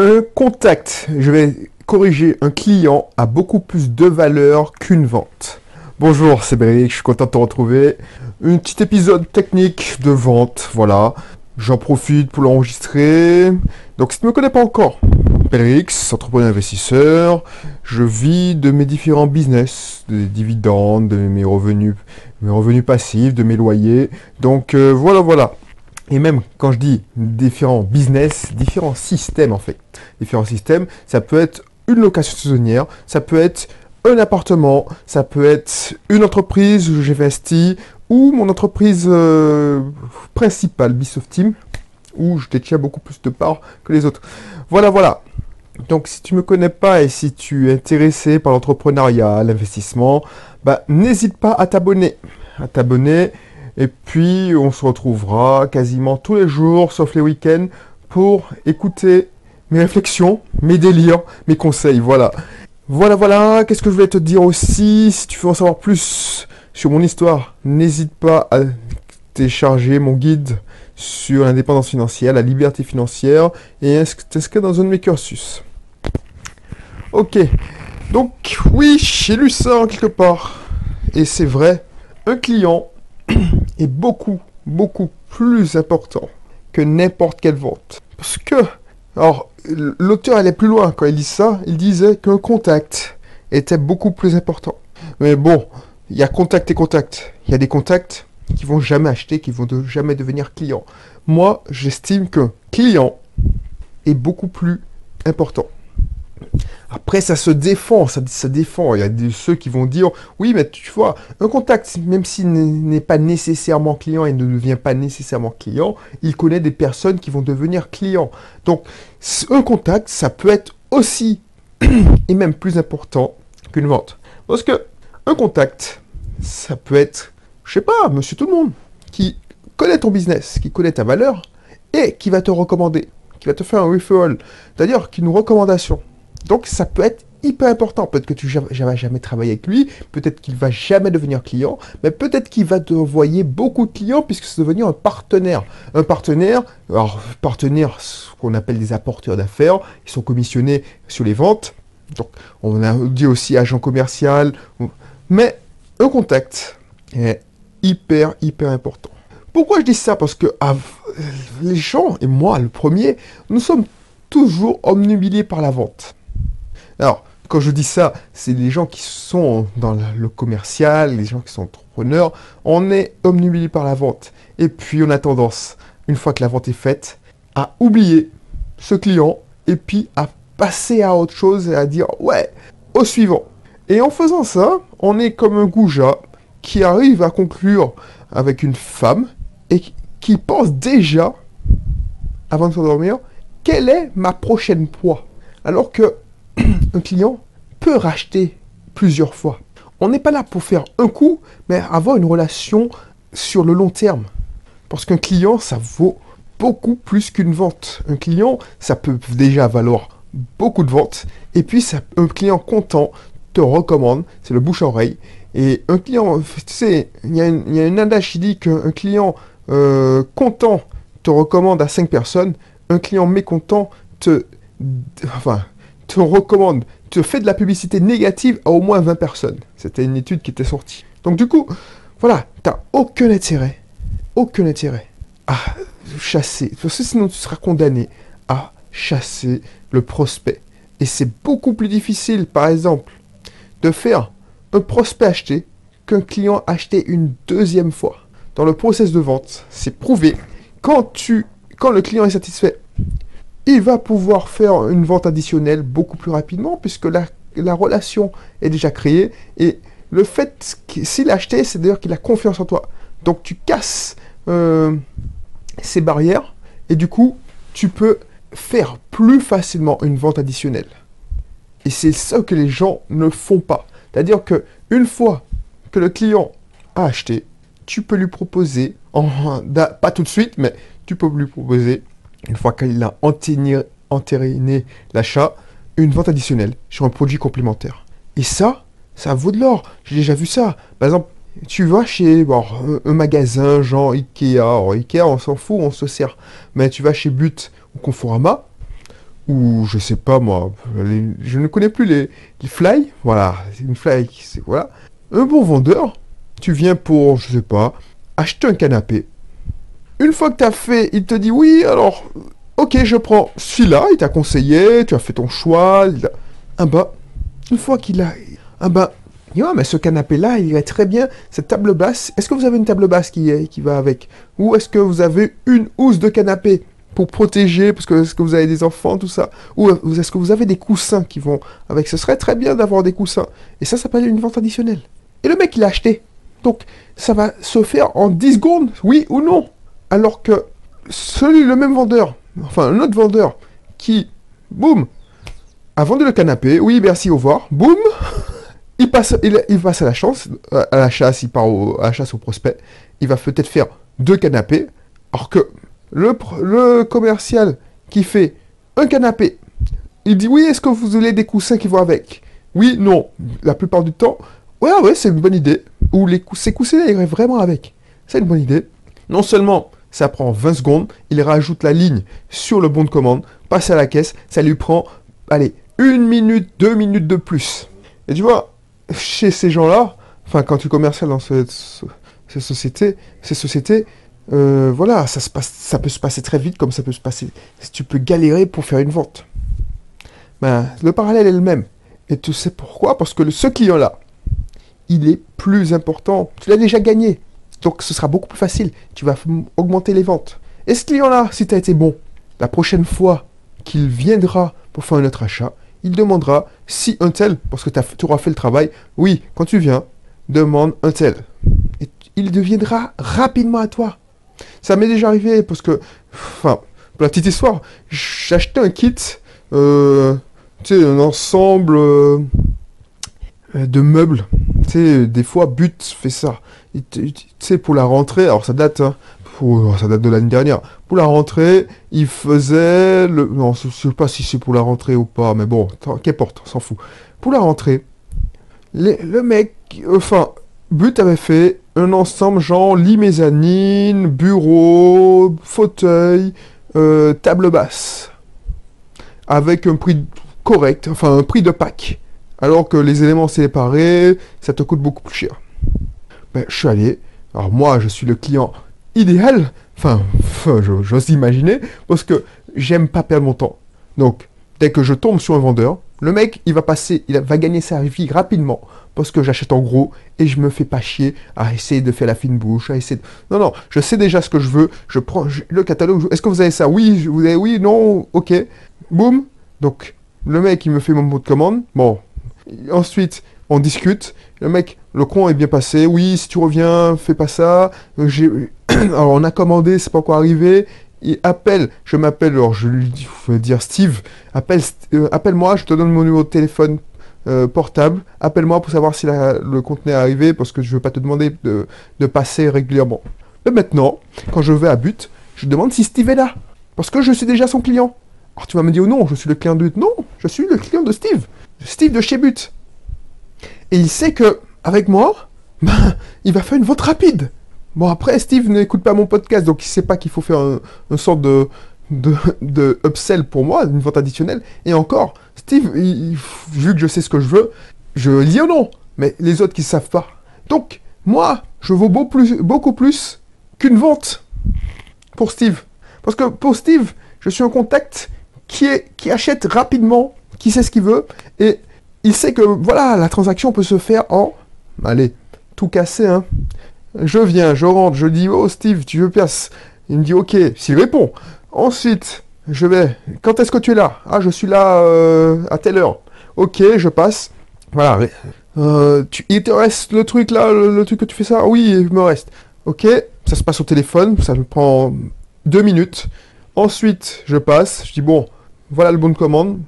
Un contact, je vais corriger, un client a beaucoup plus de valeur qu'une vente. Bonjour, c'est Béric, je suis content de te retrouver. Un petit épisode technique de vente, voilà. J'en profite pour l'enregistrer. Donc si tu ne me connais pas encore, Belrix, entrepreneur investisseur, je vis de mes différents business, des dividendes, de mes revenus, mes revenus passifs, de mes loyers. Donc euh, voilà, voilà. Et même quand je dis différents business, différents systèmes en fait. Différents systèmes, ça peut être une location saisonnière, ça peut être un appartement, ça peut être une entreprise où j'investis, ou mon entreprise euh, principale, Bisoft Team, où je détiens beaucoup plus de parts que les autres. Voilà, voilà. Donc si tu me connais pas et si tu es intéressé par l'entrepreneuriat, l'investissement, bah, n'hésite pas à t'abonner. À t'abonner. Et puis on se retrouvera quasiment tous les jours, sauf les week-ends, pour écouter mes réflexions, mes délires, mes conseils. Voilà. Voilà, voilà. Qu'est-ce que je voulais te dire aussi? Si tu veux en savoir plus sur mon histoire, n'hésite pas à télécharger mon guide sur l'indépendance financière, la liberté financière et t'inscrire dans un de mes cursus? Ok, donc oui, j'ai lu ça en quelque part. Et c'est vrai, un client est beaucoup, beaucoup plus important que n'importe quelle vente. Parce que, alors, l'auteur allait plus loin quand il dit ça, il disait qu'un contact était beaucoup plus important. Mais bon, il y a contact et contact. Il y a des contacts qui vont jamais acheter, qui vont jamais devenir clients. Moi, j'estime que client est beaucoup plus important. Après, ça se défend, ça, ça défend. Il y a ceux qui vont dire, oui, mais tu vois, un contact, même s'il n'est pas nécessairement client et ne devient pas nécessairement client, il connaît des personnes qui vont devenir clients. Donc, un contact, ça peut être aussi et même plus important qu'une vente. Parce que un contact, ça peut être, je sais pas, monsieur tout le monde, qui connaît ton business, qui connaît ta valeur, et qui va te recommander, qui va te faire un referral, c'est-à-dire qu'une recommandation. Donc ça peut être hyper important. Peut-être que tu vas jamais travailler avec lui, peut-être qu'il va jamais devenir client, mais peut-être qu'il va te envoyer beaucoup de clients puisque c'est devenir un partenaire. Un partenaire, alors partenaire, ce qu'on appelle des apporteurs d'affaires, ils sont commissionnés sur les ventes. Donc on a dit aussi agent commercial, mais un contact est hyper, hyper important. Pourquoi je dis ça? Parce que les gens, et moi le premier, nous sommes toujours omnubilés par la vente. Alors, quand je dis ça, c'est les gens qui sont dans le commercial, les gens qui sont entrepreneurs, on est omnubilés par la vente. Et puis on a tendance, une fois que la vente est faite, à oublier ce client et puis à passer à autre chose et à dire ouais, au suivant. Et en faisant ça, on est comme un goujat qui arrive à conclure avec une femme et qui pense déjà, avant de s'endormir, quelle est ma prochaine proie Alors que un client peut racheter plusieurs fois. On n'est pas là pour faire un coup, mais avoir une relation sur le long terme. Parce qu'un client, ça vaut beaucoup plus qu'une vente. Un client, ça peut déjà valoir beaucoup de ventes. Et puis, un client content te recommande, c'est le bouche-oreille. Et un client, tu sais, il y, a une adage qui dit qu'un client euh, content te recommande à 5 personnes, un client mécontent te, enfin, te recommande, te fait de la publicité négative à au moins 20 personnes. C'était une étude qui était sortie. Donc du coup, voilà, tu n'as aucun intérêt, aucun intérêt à chasser, parce que sinon tu seras condamné à chasser le prospect. Et c'est beaucoup plus difficile, par exemple, de faire un prospect acheté qu'un client acheté une deuxième fois. Dans le process de vente, c'est prouvé. Quand, tu, quand le client est satisfait, il va pouvoir faire une vente additionnelle beaucoup plus rapidement puisque la, la relation est déjà créée. Et le fait s'il a acheté, c'est d'ailleurs qu'il a confiance en toi. Donc tu casses euh, ces barrières et du coup, tu peux faire plus facilement une vente additionnelle. Et c'est ça que les gens ne font pas. C'est-à-dire que une fois que le client a acheté, tu peux lui proposer, pas tout de suite, mais tu peux lui proposer, une fois qu'il a entériné l'achat, une vente additionnelle sur un produit complémentaire. Et ça, ça vaut de l'or. J'ai déjà vu ça. Par exemple, tu vas chez un, magasin genre Ikea. Ikea, on s'en fout, on se sert. Mais tu vas chez But ou Conforama, ou je sais pas moi, je ne connais plus les, les fly, voilà, c'est une fly, c'est voilà. Un bon vendeur, tu viens pour, je sais pas, acheter un canapé. Une fois que tu as fait, il te dit oui, alors, ok, je prends celui-là, il t'a conseillé, tu as fait ton choix. il Ah bah, une fois qu'il a, ah bah, Ah, mais ce canapé-là, il irait très bien, cette table basse, est-ce que vous avez une table basse qui, est- qui va avec? Ou est-ce que vous avez une housse de canapé pour protéger, parce que est-ce que vous avez des enfants, tout ça? Ou est-ce que vous avez des coussins qui vont avec? Ce serait très bien d'avoir des coussins. Et ça s'appelle une vente additionnelle. Et le mec, il a acheté. Donc, ça va se faire en 10 secondes, oui ou non Alors que celui, le même vendeur, enfin un autre vendeur, qui, boum, a vendu le canapé, oui, merci, au revoir, boum, il passe, à la chance, à la chasse, il part à la chasse au prospect, il va peut-être faire deux canapés, alors que le, commercial qui fait un canapé, il dit oui, est-ce que vous voulez des coussins qui vont avec? Oui, non, la plupart du temps, ouais, ouais, c'est une bonne idée, ou les cous- ces coussins iraient vraiment avec, c'est une bonne idée. Non seulement ça prend 20 secondes, il rajoute la ligne sur le bon de commande, passe à la caisse, ça lui prend, allez, une minute, deux minutes de plus. Et tu vois, chez ces gens-là, enfin quand tu commerciales dans ces sociétés, ces sociétés, euh, voilà, ça, se passe, ça peut se passer très vite comme ça peut se passer. Si tu peux galérer pour faire une vente. Ben, le parallèle est le même. Et tu sais pourquoi? Parce que ce client-là, il est plus important. Tu l'as déjà gagné. Donc ce sera beaucoup plus facile. Tu vas augmenter les ventes. Et ce client-là, si tu as été bon, la prochaine fois qu'il viendra pour faire un autre achat, il demandera si un tel, parce que tu auras fait le travail, oui, quand tu viens, demande un tel. Et il deviendra rapidement à toi. Ça m'est déjà arrivé parce que, enfin, pour la petite histoire, acheté un kit, euh, tu sais, un ensemble euh, de meubles. Tu sais, des fois, But fait ça. Tu sais, pour la rentrée, alors ça date, hein, pour- ça date de l'année dernière. Pour la rentrée, il faisait le, non, je sais pas si c'est pour la rentrée ou pas, mais bon, qu'importe, on s'en fout. Pour la rentrée, le mec, enfin, But avait fait un ensemble genre lit mezzanine, bureau, fauteuil, euh, table basse, avec un prix correct, enfin un prix de pack. Alors que les éléments séparés, ça te coûte beaucoup plus cher. Ben, je suis allé. Alors moi, je suis le client idéal. Enfin, j'ose imaginer, parce que j'aime pas perdre mon temps. Donc, dès que je tombe sur un vendeur, le mec, il va passer, il va gagner sa vie rapidement, parce que j'achète en gros, et je me fais pas chier à essayer de faire la fine bouche, à essayer. Non, non, je sais déjà ce que je veux, je prends le catalogue, est-ce que vous avez ça? Oui, vous avez oui, non, ok. Boum. Donc, le mec, il me fait mon mot de commande. Bon. Ensuite, on discute. Le mec, le con est bien passé. Oui, si tu reviens, fais pas ça. Euh. Alors, on a commandé, c'est pas encore arrivé. Il appelle, je m'appelle, alors je lui dis, faut dire Steve, appelle, euh, appelle-moi, je te donne mon numéro de téléphone euh, portable, appelle-moi pour savoir si le contenu est arrivé, parce que je veux pas te demander de, passer régulièrement. Mais maintenant, quand je vais à But, je demande si Steve est là, parce que je suis déjà son client. Alors tu vas me dire, non, je suis le client de But. Non, je suis le client de Steve. Steve de chez But. Et il sait que, avec moi, ben, il va faire une vente rapide. Bon, après, Steve n'écoute pas mon podcast, donc il sait pas qu'il faut faire un, un sorte de, upsell pour moi, une vente additionnelle. Et encore, Steve, vu que je sais ce que je veux, je dis oh non, mais les autres qui savent pas. Donc, moi, je vaux beau plus, beaucoup plus qu'une vente pour Steve. Parce que pour Steve, je suis en contact qui, est, qui achète rapidement, qui sait ce qu'il veut, et il sait que, voilà, la transaction peut se faire en... Allez, tout casser, hein. Je viens, je rentre, je dis, oh Steve, tu veux passe Il me dit, ok, s'il répond. Ensuite, je vais, quand est-ce que tu es là? Ah, je suis là euh, à telle heure. Ok, je passe. Voilà. Euh, tu, il te reste le truc là, le truc que tu fais ça? Oui, il me reste. Ok, ça se passe au téléphone, ça me prend deux minutes. Ensuite, je passe, je dis, bon, voilà le bon de commande.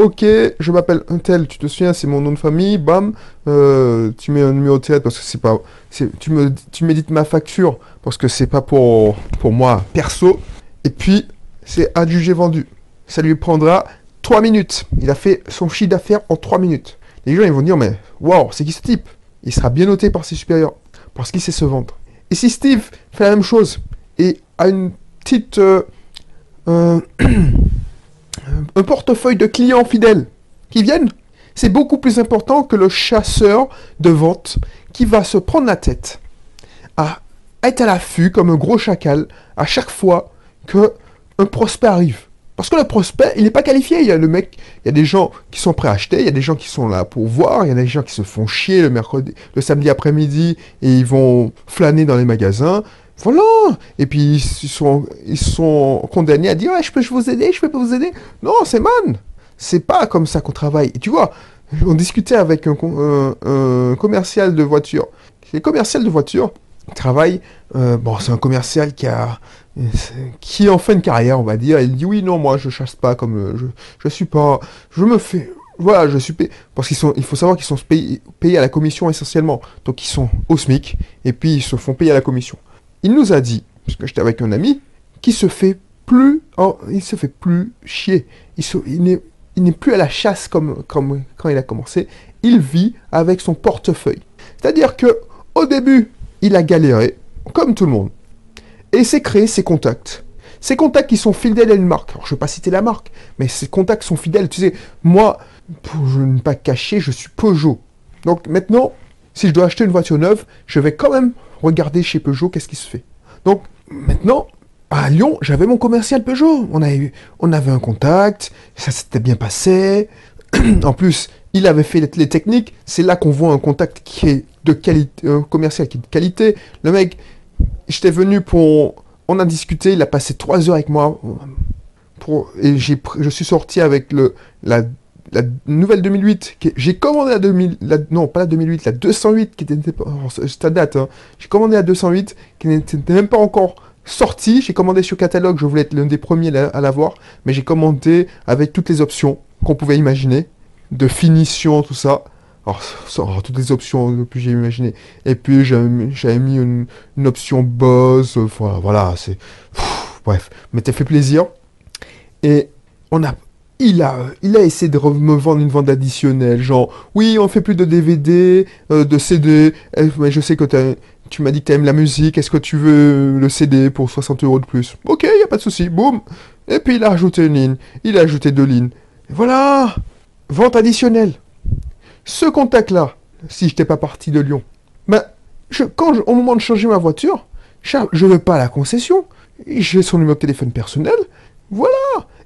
Ok, je m'appelle un tel, tu te souviens, c'est mon nom de famille, bam. Euh, tu mets un numéro de tête parce que c'est pas. Tu me, tu m'édites ma facture parce que c'est pas pour, pour moi perso. Et puis, c'est adjugé vendu. Ça lui prendra 3 minutes. Il a fait son chiffre d'affaires en 3 minutes. Les gens, ils vont dire, mais waouh, c'est qui ce type? Il sera bien noté par ses supérieurs parce qu'il sait se vendre. Et si Steve fait la même chose et a une petite. euh, un portefeuille de clients fidèles qui viennent, c'est beaucoup plus important que le chasseur de vente qui va se prendre la tête à être à l'affût comme un gros chacal à chaque fois que un prospect arrive. Parce que le prospect, il n'est pas qualifié. Il y a le mec, il y a des gens qui sont prêts à acheter, il y a des gens qui sont là pour voir, il y a des gens qui se font chier le le samedi après-midi et ils vont flâner dans les magasins. Voilà. Et puis ils sont, ils sont condamnés à dire ouais, je peux vous aider, je peux pas vous aider. Non, c'est man. C'est pas comme ça qu'on travaille. Tu vois, on discutait avec un, un commercial de voitures. Les commerciaux de voitures travaillent. Euh, bon, c'est un commercial qui a qui en fin de carrière, on va dire, il dit oui, non, moi je chasse pas comme euh, je, je suis pas, je me fais, voilà, je suis payé, parce qu'ils sont, il faut savoir qu'ils sont payés, à la commission essentiellement, donc ils sont au SMIC et puis ils se font payer à la commission. Il nous a dit, parce que j'étais avec un ami, qui se fait plus, oh, il se fait plus chier, il, il n'est, il plus à la chasse comme, quand il a commencé, il vit avec son portefeuille. C'est-à-dire que au début, il a galéré, comme tout le monde. Et c'est créé ses contacts. Ces contacts qui sont fidèles à une marque. Alors, je ne vais pas citer la marque, mais ces contacts sont fidèles. Tu sais, moi, pour ne pas cacher, je suis Peugeot. Donc maintenant, si je dois acheter une voiture neuve, je vais quand même regarder chez Peugeot qu'est-ce qui se fait. Donc maintenant, à Lyon, j'avais mon commercial Peugeot. On avait, un contact, ça s'était bien passé. en plus, il avait fait les techniques. C'est là qu'on voit un contact qui est de qualité, un commercial qui est de qualité. Le mec, j'étais venu pour. On a discuté, il a passé trois heures avec moi. Et j'ai, je suis sorti avec le, la, la nouvelle 2008. J'ai commandé la 2000. non, pas la 2008, la 208 qui était. C'est date. Hein. J'ai commandé la 208 qui n'était même pas encore sortie. J'ai commandé sur catalogue. Je voulais être l'un des premiers à l'avoir. Mais j'ai commandé avec toutes les options qu'on pouvait imaginer. De finition, tout ça. Alors, toutes les options que j'ai imaginé. Et puis j'avais mis une, option Buzz. Voilà, voilà c'est. Bref, mais t'as fait plaisir. Et on a. Il a, essayé de me vendre une vente additionnelle, genre, oui, on fait plus de DVD, euh, de CD, eh, mais je sais que tu m'as dit que tu aimes la musique, est-ce que tu veux le CD pour 60 euros de plus? Ok, il a pas de souci, boum Et puis il a ajouté une ligne, il a ajouté deux lignes. Voilà Vente additionnelle ce contact-là, si je n'étais pas parti de Lyon, ben, je, quand au moment de changer ma voiture, je ne veux pas la concession. J'ai son numéro de téléphone personnel. Voilà.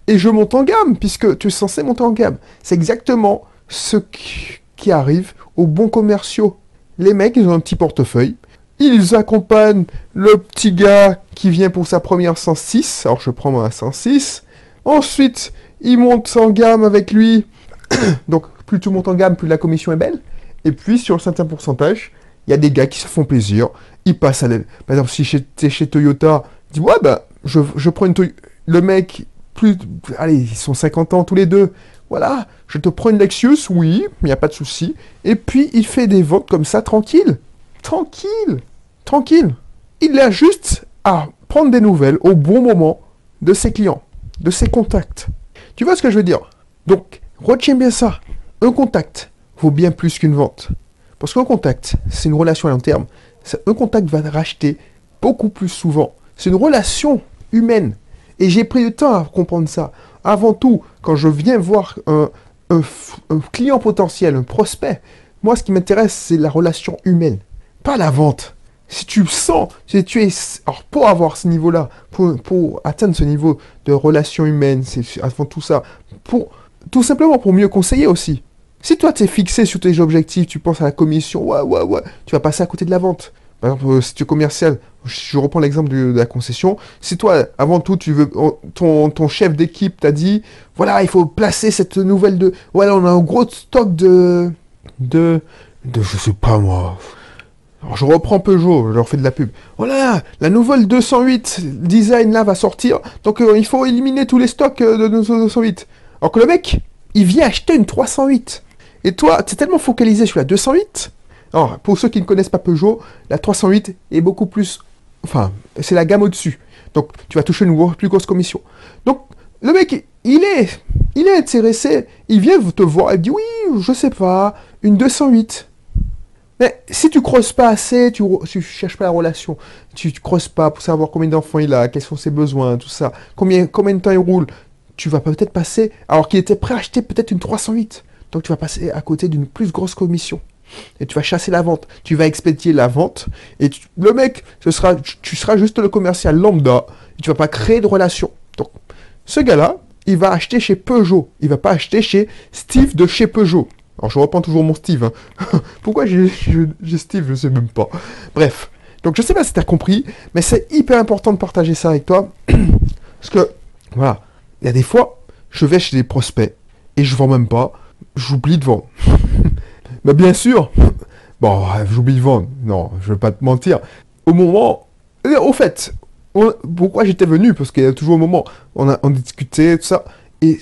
Et je monte en gamme, puisque tu es censé monter en gamme. C'est exactement ce qui, arrive aux bons commerciaux. Les mecs, ils ont un petit portefeuille. Ils accompagnent le petit gars qui vient pour sa première 106. Alors je prends ma 106. Ensuite, ils montent en gamme avec lui. Donc plus tout monte en gamme, plus la commission est belle. Et puis, sur un certain pourcentage, il y a des gars qui se font plaisir. Ils passent à l'aide. Par exemple, si es chez Toyota, dis ouais, bah, je, je prends une Toyota. Le mec, plus. Allez, ils sont 50 ans tous les deux. Voilà, je te prends une Lexus, oui, il n'y a pas de souci. Et puis, il fait des ventes comme ça, tranquille. Tranquille. Tranquille. Il a juste à prendre des nouvelles au bon moment de ses clients, de ses contacts. Tu vois ce que je veux dire? Donc, retiens bien ça. Un contact vaut bien plus qu'une vente. Parce qu'un contact, c'est une relation à long terme. Un contact va racheter beaucoup plus souvent. C'est une relation humaine. Et j'ai pris du temps à comprendre ça. Avant tout, quand je viens voir un, client potentiel, un prospect, moi, ce qui m'intéresse, c'est la relation humaine, pas la vente. Si tu sens, si tu es, alors pour avoir ce niveau-là, pour, pour, atteindre ce niveau de relation humaine, c'est avant tout ça, tout simplement pour mieux conseiller aussi. Si toi, tu es fixé sur tes objectifs, tu penses à la commission, ouais, ouais, ouais, tu vas passer à côté de la vente. Par exemple, euh, si tu es commercial, je reprends l'exemple de, la concession. Si toi, avant tout, tu veux, ton, ton chef d'équipe t'a dit, voilà, il faut placer cette nouvelle de, voilà, on a un gros stock de, de, de, je sais pas moi. Alors je reprends Peugeot, je leur fais de la pub. Voilà, la nouvelle 208 design là va sortir, donc euh, il faut éliminer tous les stocks euh, de 208. Alors que le mec, il vient acheter une 308. Et toi, tu es tellement focalisé sur la 208. Alors, pour ceux qui ne connaissent pas Peugeot, la 308 est beaucoup plus. Enfin, c'est la gamme au-dessus. Donc, tu vas toucher une plus grosse commission. Donc, le mec, il est, il est intéressé. Il vient te voir et dit Oui, je sais pas, une 208. Mais si tu creuses pas assez, tu, ne cherches pas la relation, tu, ne creuses pas pour savoir combien d'enfants il a, quels sont ses besoins, tout ça, combien, combien de temps il roule, tu vas peut-être passer, alors qu'il était prêt à acheter peut-être une 308. Donc tu vas passer à côté d'une plus grosse commission. Et tu vas chasser la vente. Tu vas expédier la vente. Et le mec, ce sera, tu seras juste le commercial lambda. Et tu vas pas créer de relation. Donc, ce gars-là, il va acheter chez Peugeot. Il va pas acheter chez Steve de chez Peugeot. Alors je reprends toujours mon Steve. Hein. Pourquoi j'ai Steve Je sais même pas. Bref. Donc je sais pas si tu as compris, mais c'est hyper important de partager ça avec toi. Parce que, voilà, il y a des fois, je vais chez des prospects et je vends même pas. J'oublie de vendre. mais bien sûr, bon, j'oublie vendre. Non, je vais pas te mentir. Au moment, au fait, pourquoi j'étais venu? Parce qu'il y a toujours un moment, on a on discutait, tout ça, et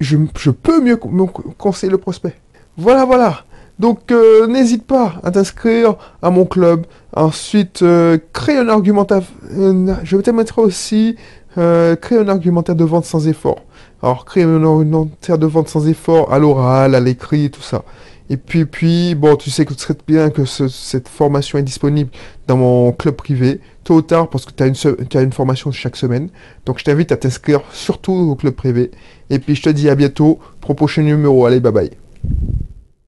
je, je peux mieux conseiller le prospect. Voilà, voilà. Donc euh, n'hésite pas à t'inscrire à mon club. Ensuite, euh, crée un argumentaire. Euh, je vais te mettre aussi créer un argumentaire de vente sans effort. Alors créer un argumentaire de vente sans effort à l'oral, à l'écrit, tout ça. Et puis, puis, bon, tu sais que serait bien que cette formation est disponible dans mon club privé, tôt ou tard, parce que tu as, une, as une formation chaque semaine. Donc, je t'invite à t'inscrire surtout au club privé. Et puis, je te dis à bientôt pour prochain numéro. Allez, bye bye.